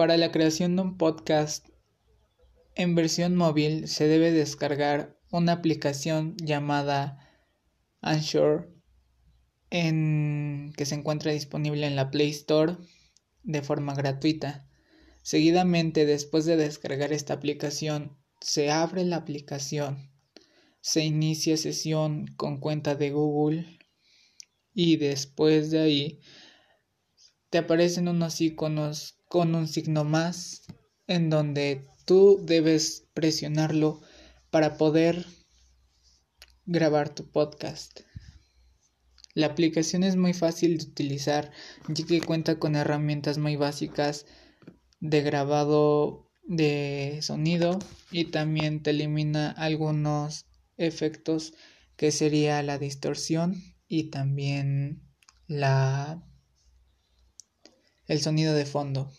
Para la creación de un podcast en versión móvil se debe descargar una aplicación llamada Anchor en, que se encuentra disponible en la Play Store de forma gratuita. Seguidamente, después de descargar esta aplicación, se abre la aplicación, se inicia sesión con cuenta de Google y después de ahí te aparecen unos iconos con un signo más en donde tú debes presionarlo para poder grabar tu podcast. La aplicación es muy fácil de utilizar ya que cuenta con herramientas muy básicas de grabado de sonido y también te elimina algunos efectos que sería la distorsión y también la el sonido de fondo.